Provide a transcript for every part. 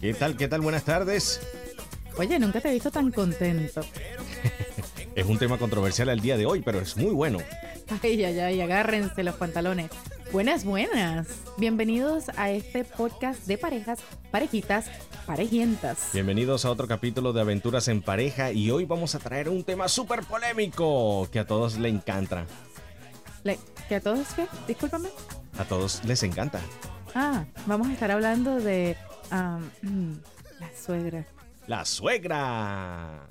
¿Qué tal? ¿Qué tal? Buenas tardes. Oye, nunca te he visto tan contento. Es un tema controversial al día de hoy, pero es muy bueno. Ay, ay, ay, agárrense los pantalones. Buenas, buenas. Bienvenidos a este podcast de parejas, parejitas, parejientas. Bienvenidos a otro capítulo de Aventuras en Pareja y hoy vamos a traer un tema súper polémico que a todos le encanta. Le- ¿Que a todos qué? Discúlpame. A todos les encanta. Ah, vamos a estar hablando de am, mm, la suegra. La suegra.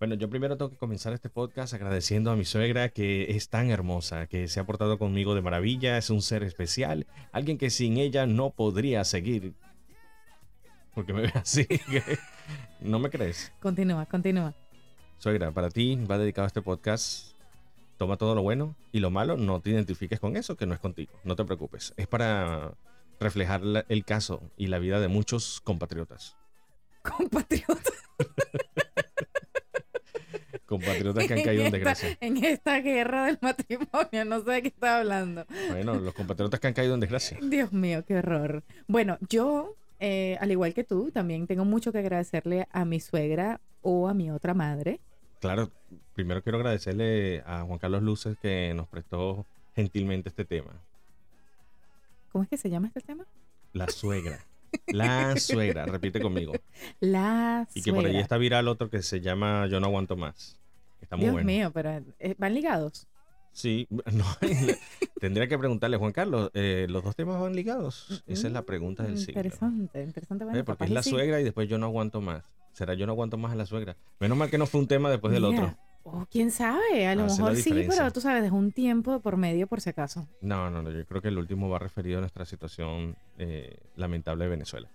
Bueno, yo primero tengo que comenzar este podcast agradeciendo a mi suegra que es tan hermosa, que se ha portado conmigo de maravilla, es un ser especial, alguien que sin ella no podría seguir. Porque me ve así. ¿No me crees? Continúa, continúa. Suegra, para ti va dedicado este podcast. Toma todo lo bueno y lo malo, no te identifiques con eso, que no es contigo. No te preocupes. Es para reflejar la- el caso y la vida de muchos compatriotas. Compatriota. Compatriotas que han caído en esta, desgracia. en esta guerra del matrimonio, no sé de qué está hablando. Bueno, los compatriotas que han caído en desgracia. Dios mío, qué horror. Bueno, yo, eh, al igual que tú, también tengo mucho que agradecerle a mi suegra o a mi otra madre. Claro, primero quiero agradecerle a Juan Carlos Luces que nos prestó gentilmente este tema. ¿Cómo es que se llama este tema? La suegra. La suegra, repite conmigo. La Y que por ahí suegra. está viral otro que se llama Yo no aguanto más. Está muy Dios bueno. mío, pero eh, van ligados. Sí, no, tendría que preguntarle, Juan Carlos, eh, ¿los dos temas van ligados? Esa es la pregunta del siglo. Interesante, interesante. Bueno, Eh, Porque es la sí. suegra y después yo no aguanto más. ¿Será yo no aguanto más a la suegra? Menos mal que no fue un tema después del otro. Oh, quién sabe, a lo Hace la mejor sí, pero tú sabes, dejó un tiempo por medio por si acaso. No, no, no, yo creo que el último va referido a nuestra situación eh, lamentable de Venezuela.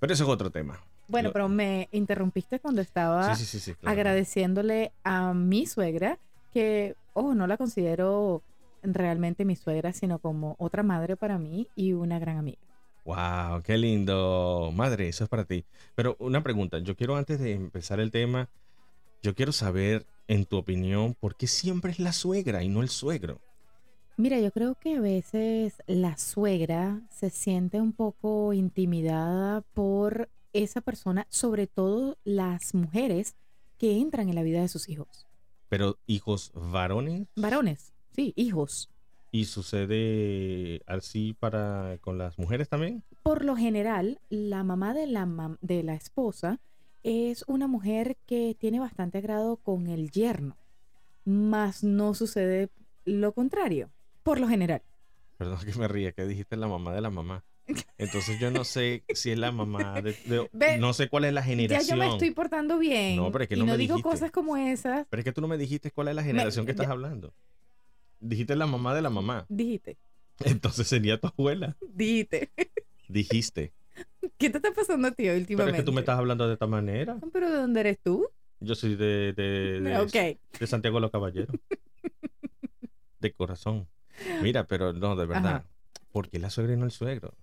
Pero eso es otro tema. Bueno, Lo- pero me interrumpiste cuando estaba Sí, sí, sí, sí. claro. agradeciéndole a mi suegra, que, oh, no la considero realmente mi suegra, sino como otra madre para mí y una gran amiga. Wow, qué lindo. Madre, eso es para ti. Pero una pregunta, yo quiero antes de empezar el tema, yo quiero saber, en tu opinión, ¿por qué siempre es la suegra y no el suegro? Mira, yo creo que a veces la suegra se siente un poco intimidada por esa persona, sobre todo las mujeres que entran en la vida de sus hijos. Pero hijos varones Varones, sí, hijos. y sucede así para con las mujeres también. Por lo general, la mamá de la, mam- de la esposa es una mujer que tiene bastante agrado con el yerno, mas no sucede lo contrario, por lo general. Perdón que me ría, que dijiste la mamá de la mamá. Entonces yo no sé si es la mamá de, de- Ve, no sé cuál es la Ya generación. yo me estoy portando bien No, pero es que y no no me digo dijiste. cosas como esas, Pero es que tú no me dijiste cuál es la generación que estás ya- hablando. Dijiste la mamá de la mamá. dijiste, Entonces sería tu abuela. dijiste. Dijiste. ¿Qué te está pasando a ti Pero últimamente? es que tú me estás hablando de esta manera. ¿Pero de dónde eres tú? Yo soy de, de, de, de Santiago de los Caballeros. De corazón. Mira, pero no, de verdad. Ajá. ¿Por qué la suegra y no el suegro?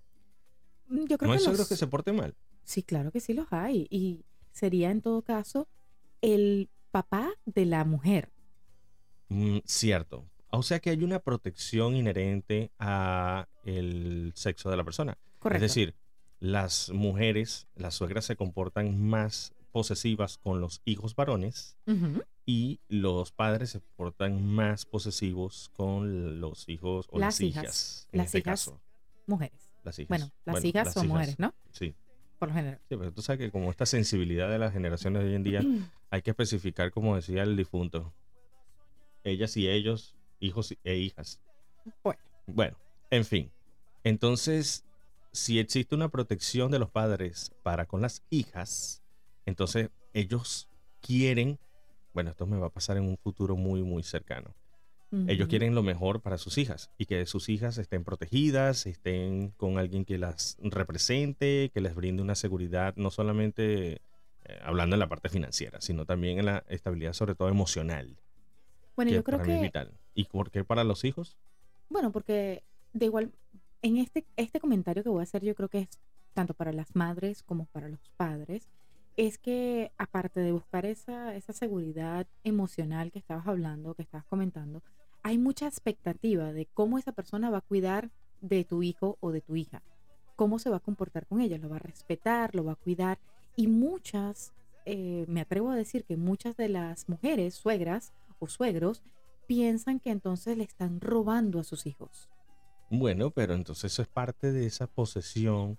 Mm, Yo creo ¿No hay que suegros los- que se porten mal? Sí, claro que sí los hay. Y sería en todo caso el papá de la mujer. Mm, cierto. O sea que hay una protección inherente a el sexo de la persona. Correcto. Es decir, las mujeres, las suegras se comportan más posesivas con los hijos varones y los padres se portan más posesivos con los hijos o las, Las hijas. hijas. en Las este hijas. caso, Mujeres. las hijas. Bueno, las hijas son mujeres, ¿no? Sí. Por lo general. Sí, pero tú sabes que como esta sensibilidad de las generaciones de hoy en día, hay que especificar, como decía el difunto, ellas y ellos, hijos e hijas. Bueno. Bueno, en fin. Entonces, si existe una protección de los padres para con las hijas, entonces ellos quieren, bueno, esto me va a pasar en un futuro muy, muy cercano. Ellos quieren lo mejor para sus hijas y que sus hijas estén protegidas, estén con alguien que las represente, que les brinde una seguridad, no solamente eh, hablando en la parte financiera, sino también en la estabilidad, sobre todo emocional, Bueno, yo creo para mí es que vital. ¿Y por qué para los hijos? Bueno, porque de igual, en este, este comentario que voy a hacer, yo creo que es tanto para las madres como para los padres, es que aparte de buscar esa, esa seguridad emocional que estabas hablando, que estabas comentando, hay mucha expectativa de cómo esa persona va a cuidar de tu hijo o de tu hija. cómo se va a comportar con ella, lo va a respetar, lo va a cuidar. Y muchas, eh, me atrevo a decir que muchas de las mujeres, suegras o suegros, piensan que entonces le están robando a sus hijos. Bueno, pero entonces eso es parte de esa posesión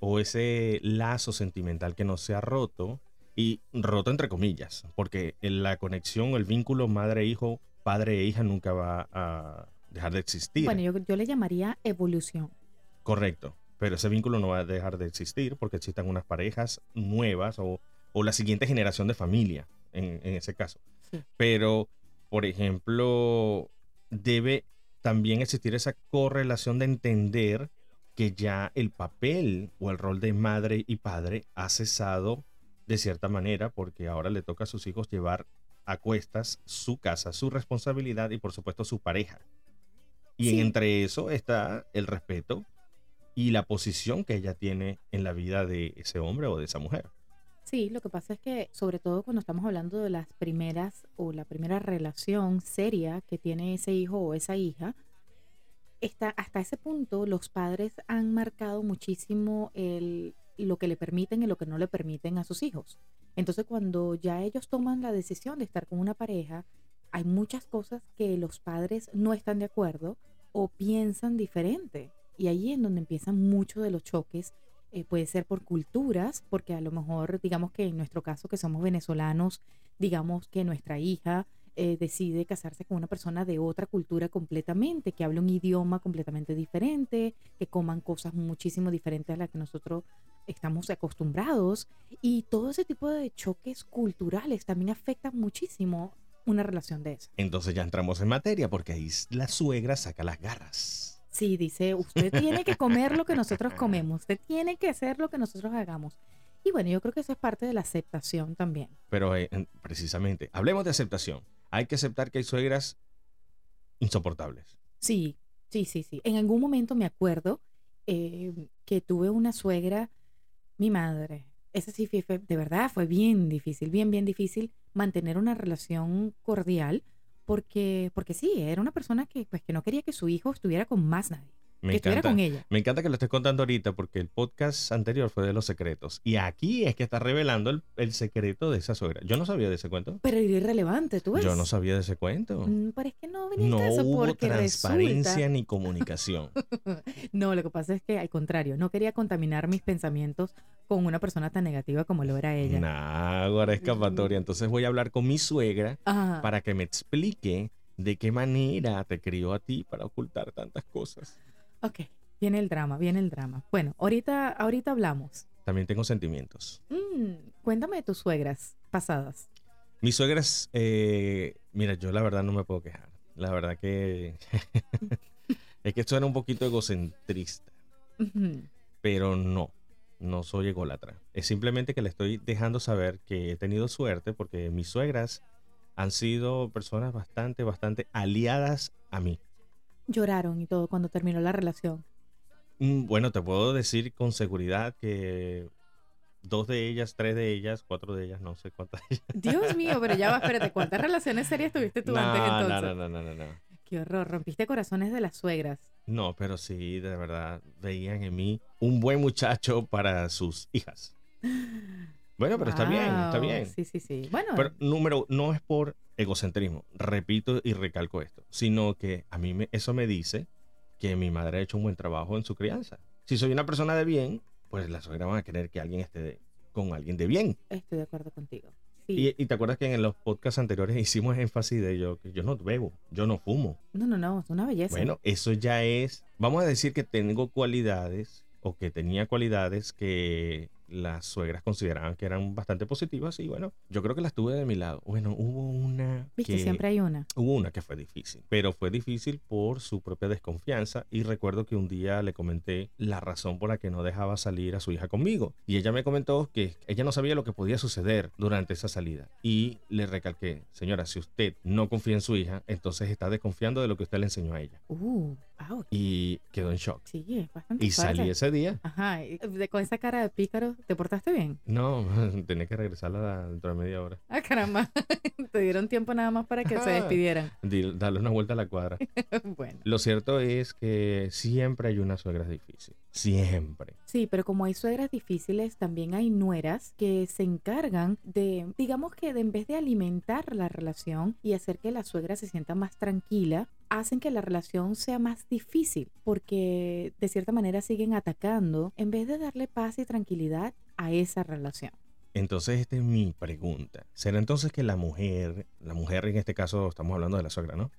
o ese lazo sentimental que no se ha roto y roto entre comillas, porque la conexión, el vínculo madre-hijo, padre e hija nunca va a dejar de existir. Bueno, yo, yo le llamaría evolución. Correcto, pero ese vínculo no va a dejar de existir porque existan unas parejas nuevas o, o la siguiente generación de familia en, en ese caso. Sí. Pero, por ejemplo, debe también existir esa correlación de entender que ya el papel o el rol de madre y padre ha cesado de cierta manera porque ahora le toca a sus hijos llevar a cuestas su casa, su responsabilidad y por supuesto su pareja. Y Sí. entre eso está el respeto y la posición que ella tiene en la vida de ese hombre o de esa mujer. Sí, lo que pasa es que sobre todo cuando estamos hablando de las primeras o la primera relación seria que tiene ese hijo o esa hija, está, hasta ese punto los padres han marcado muchísimo el, lo que le permiten y lo que no le permiten a sus hijos. Entonces cuando ya ellos toman la decisión de estar con una pareja, hay muchas cosas que los padres no están de acuerdo o piensan diferente. Y ahí es donde empiezan muchos de los choques eh, puede ser por culturas, porque a lo mejor, digamos que en nuestro caso que somos venezolanos, digamos que nuestra hija eh, decide casarse con una persona de otra cultura completamente, que habla un idioma completamente diferente, que coman cosas muchísimo diferentes a las que nosotros estamos acostumbrados. Y todo ese tipo de choques culturales también afectan muchísimo una relación de esa. Entonces ya entramos en materia porque ahí la suegra saca las garras. Sí, dice, usted tiene que comer lo que nosotros comemos, usted tiene que hacer lo que nosotros hagamos. Y bueno, yo creo que eso es parte de la aceptación también. Pero eh, en- precisamente, hablemos de aceptación. Hay que aceptar que hay suegras insoportables. Sí, sí, sí, sí. En algún momento me acuerdo eh, que tuve una suegra, mi madre. Esa sí fue, fue- de verdad, fue bien difícil, bien, bien difícil mantener una relación cordial porque, porque sí, era una persona que, pues, que no quería que su hijo estuviera con más nadie, Me que encanta. con ella. Me encanta que lo estés contando ahorita porque el podcast anterior fue de los secretos. Y aquí es que está revelando el, el secreto de esa suegra. Yo no sabía de ese cuento. Pero era irrelevante, ¿tú ves? Yo no sabía de ese cuento. Mm, Pero es que no venía No el caso hubo porque transparencia resulta... ni comunicación. No, lo que pasa es que al contrario, no quería contaminar mis pensamientos con una persona tan negativa como lo era ella. Nah, ahora escapatoria. Entonces voy a hablar con mi suegra para que me explique de qué manera te crió a ti para ocultar tantas cosas. Ok, viene el drama, viene el drama. Bueno, ahorita, ahorita hablamos. También tengo sentimientos. Mm, cuéntame de tus suegras pasadas. Mis suegras, eh, mira, yo la verdad no me puedo quejar. La verdad que es que esto era un poquito egocentrista, pero no, no soy ególatra. Es simplemente que le estoy dejando saber que he tenido suerte porque mis suegras han sido personas bastante, bastante aliadas a mí. Lloraron y todo cuando terminó la relación. Mm, Bueno, te puedo decir con seguridad que dos de ellas, tres de ellas, cuatro de ellas, no sé cuántas. Dios mío, pero ya va, espérate, ¿cuántas relaciones serias tuviste tú no, antes no, entonces? no, no, no, no, no. Qué horror, rompiste corazones de las suegras. No, pero sí, de verdad, veían en mí un buen muchacho para sus hijas. Bueno, pero está bien, está bien. Sí, sí, sí. Bueno, Pero número, no es por egocentrismo, repito y recalco esto, sino que a mí me- eso me dice que mi madre ha hecho un buen trabajo en su crianza. Si soy una persona de bien, pues las suegras van a querer que alguien esté de- con alguien de bien. estoy de acuerdo contigo. Sí. Y, y te acuerdas que en los podcasts anteriores hicimos énfasis de yo, que yo no bebo, yo no fumo. No, no, no, es una belleza. Bueno, eso ya es, vamos a decir que tengo cualidades o que tenía cualidades que las suegras consideraban que eran bastante positivas y bueno, yo creo que las tuve de mi lado. Bueno, hubo una Viste, que siempre hay una. hubo una que fue difícil, pero fue difícil por su propia desconfianza y recuerdo que un día le comenté la razón por la que no dejaba salir a su hija conmigo y ella me comentó que ella no sabía lo que podía suceder durante esa salida y le recalqué, señora, si usted no confía en su hija, entonces está desconfiando de lo que usted le enseñó a ella Uh, ouch. y quedó en shock. Sí, es bastante Y fuerte. salí ese día. Ajá, y de- con esa cara de pícaro, ¿te portaste bien? No, tenía que regresarla dentro de media hora. Ah, caramba. Te dieron tiempo nada más para que se Ajá. despidieran. Di- Darle una vuelta a la cuadra. bueno. Lo cierto es que siempre hay una suegra difícil. Siempre. Sí, pero como hay suegras difíciles, también hay nueras que se encargan de, digamos que de en vez de alimentar la relación y hacer que la suegra se sienta más tranquila, hacen que la relación sea más difícil porque de cierta manera siguen atacando en vez de darle paz y tranquilidad a esa relación. Entonces, esta es mi pregunta. ¿Será entonces que la mujer, la mujer en este caso estamos hablando de la suegra, ¿no?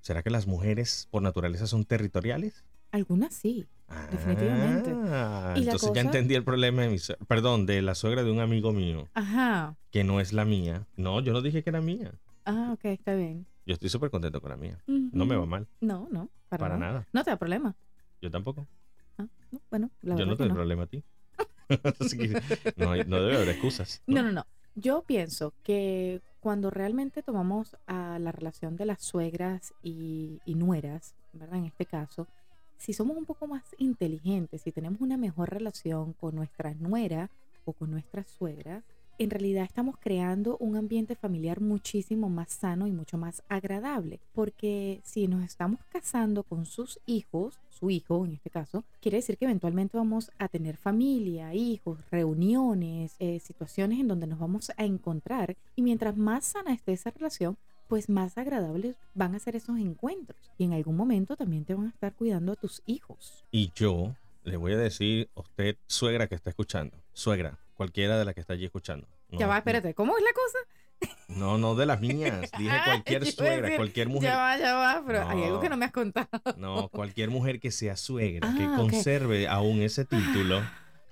¿Será que las mujeres por naturaleza son territoriales? Algunas sí. Definitivamente. Ah, Y entonces ya entendí el problema de mi. Perdón, de la suegra de un amigo mío, Ajá. que no es la mía. No, yo no dije que era mía. Ah, ok, está bien. Yo estoy súper contento con la mía. No me va mal, No, no, para, para nada. nada. No te da problema. Yo tampoco. Ah, no, bueno, la yo no te doy no. problema a ti. No, no debe haber excusas. No, no, no. Yo pienso que cuando realmente tomamos a la relación de las suegras y, y nueras, ¿verdad? En este caso, si somos un poco más inteligentes, si tenemos una mejor relación con nuestra nuera o con nuestra suegra, en realidad estamos creando un ambiente familiar muchísimo más sano y mucho más agradable. Porque si nos estamos casando con sus hijos, su hijo en este caso, quiere decir que eventualmente vamos a tener familia, hijos, reuniones, eh, situaciones en donde nos vamos a encontrar. Y mientras más sana esté esa relación, pues más agradables van a ser esos encuentros. Y en algún momento también te van a estar cuidando a tus hijos. Y yo le voy a decir a usted, suegra que está escuchando, suegra, cualquiera de las que está allí escuchando. No, ya va, espérate, ¿cómo es la cosa? No, no de las mías. Dije Ah, cualquier suegra, decir, cualquier mujer. Ya va, ya va, pero hay algo que No. no me has contado. No, cualquier mujer que sea suegra, que Ah, ok. conserve aún ese título,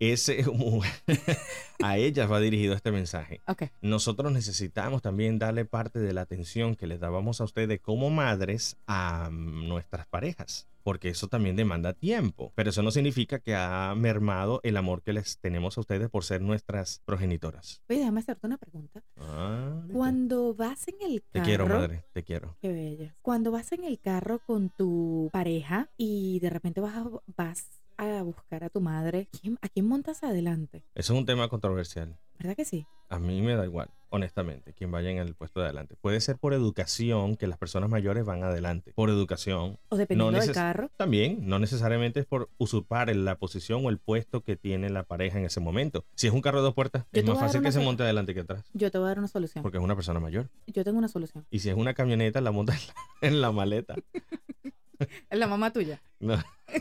ese a ellas va dirigido este mensaje. Ok, Nosotros necesitamos también darle parte de la atención que les dábamos a ustedes como madres a mm, nuestras parejas, porque eso también demanda tiempo, pero eso no significa que ha mermado el amor que les tenemos a ustedes por ser nuestras progenitoras. oye, déjame hacerte una pregunta. Ah. Cuando vas en el Te carro... quiero, madre, te quiero. Qué bella. Cuando vas en el carro con tu pareja y de repente vas a, vas a buscar a tu madre, ¿quién- ¿a quién montas adelante? Eso es un tema controversial. ¿Verdad que sí? A mí me da igual, honestamente, quien vaya en el puesto de adelante. Puede ser por educación que las personas mayores van adelante. Por educación. O dependiendo del carro. También, no necesariamente es por usurpar la posición o el puesto que tiene la pareja en ese momento. Si es un carro de dos puertas, Yo es más fácil que se monte adelante que atrás. Yo te voy a dar una solución. Porque es una persona mayor. Yo tengo una solución. Y si es una camioneta, la monta en la, en la maleta. Es la mamá tuya. No.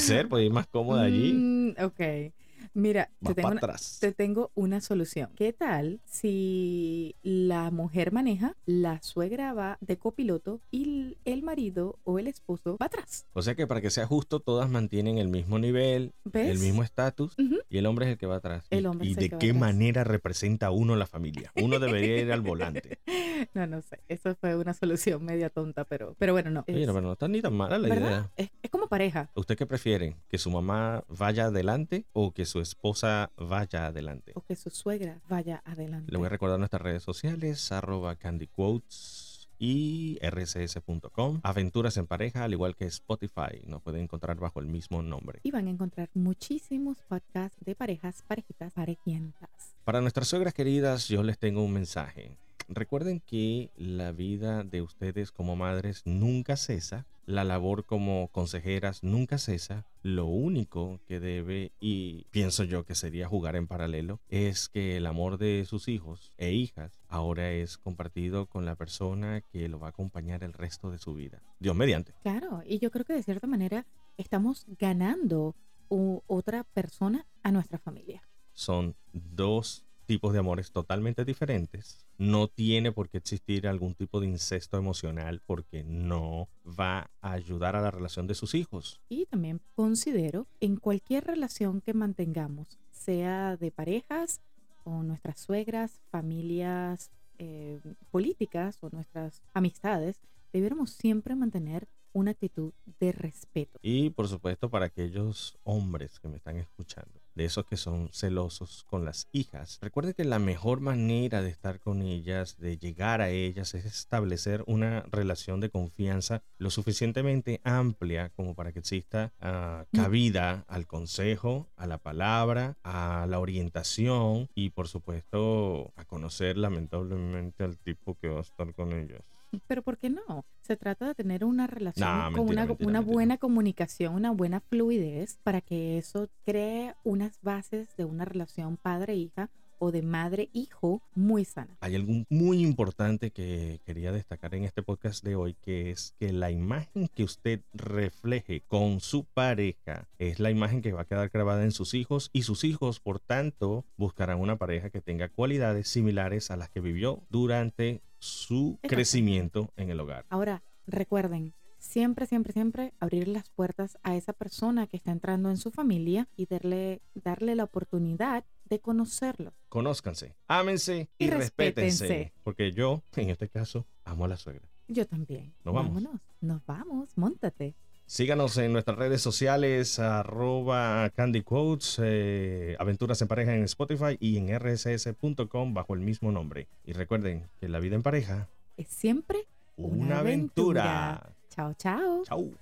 ser, puede ir más cómoda allí. Mm, ok. Mira, te tengo, una, atrás. te tengo una solución. ¿Qué tal si la mujer maneja, la suegra va de copiloto y el- marido o el esposo va atrás? O sea que para que sea justo, todas mantienen el mismo nivel, ¿Ves? el mismo estatus y el hombre es el que va atrás. El ¿Y- hombre ¿Y de qué manera representa uno la familia? Uno debería ir al volante. No, no sé. Eso fue una solución media tonta, pero, pero bueno, no. Oye, no, pero no está ni tan mala la ¿Verdad? idea. Es, es como pareja. ¿Usted qué prefiere? ¿Que su mamá vaya adelante o que su esposa vaya adelante? O que su suegra vaya adelante. Le voy a recordar nuestras redes sociales, arroba candyquotes y rcs.com. Aventuras en pareja, al igual que Spotify. Nos pueden encontrar bajo el mismo nombre. Y van a encontrar muchísimos podcasts de parejas, parejitas, parejientas. Para nuestras suegras queridas, yo les tengo un mensaje. Recuerden que la vida de ustedes como madres nunca cesa, la labor como consejeras nunca cesa. Lo único que debe, y pienso yo que sería jugar en paralelo, es que el amor de sus hijos e hijas ahora es compartido con la persona que lo va a acompañar el resto de su vida. Dios mediante. Claro, y yo creo que de cierta manera estamos ganando otra persona a nuestra familia. son dos tipos de amores totalmente diferentes. No tiene por qué existir algún tipo de incesto emocional porque no va a ayudar a la relación de sus hijos. Y también considero en cualquier relación que mantengamos, sea de parejas o nuestras suegras, familias eh, políticas o nuestras amistades, debiéramos siempre mantener una actitud de respeto. Y por supuesto para aquellos hombres que me están escuchando, de esos que son celosos con las hijas, recuerde que la mejor manera de estar con ellas, de llegar a ellas, es establecer una relación de confianza lo suficientemente amplia como para que exista ah, cabida al consejo, a la palabra, a la orientación y por supuesto a conocer lamentablemente al tipo que va a estar con ellas. Pero ¿por qué no? Se trata de tener una relación Nah, con mentira, una, mentira, una mentira. buena comunicación, una buena fluidez para que eso cree unas bases de una relación padre-hija o de madre-hijo muy sana. Hay algo muy importante que quería destacar en este podcast de hoy, que es que la imagen que usted refleje con su pareja es la imagen que va a quedar grabada en sus hijos y sus hijos, por tanto, buscarán una pareja que tenga cualidades similares a las que vivió durante su Exacto. crecimiento en el hogar. Ahora, recuerden, siempre, siempre, siempre abrir las puertas a esa persona que está entrando en su familia y darle, darle la oportunidad de conocerlo. Conózcanse, ámense y, Y respétense. respétense. Porque yo, en este caso, amo a la suegra. Yo también. Nos vamos. Vámonos, nos vamos, montate. Síganos en nuestras redes sociales, arroba Candy Quotes, eh, Aventuras en Pareja en Spotify y en rss.com bajo el mismo nombre. Y recuerden que la vida en pareja, Es siempre una, Una aventura. aventura. chao, chao. Chau.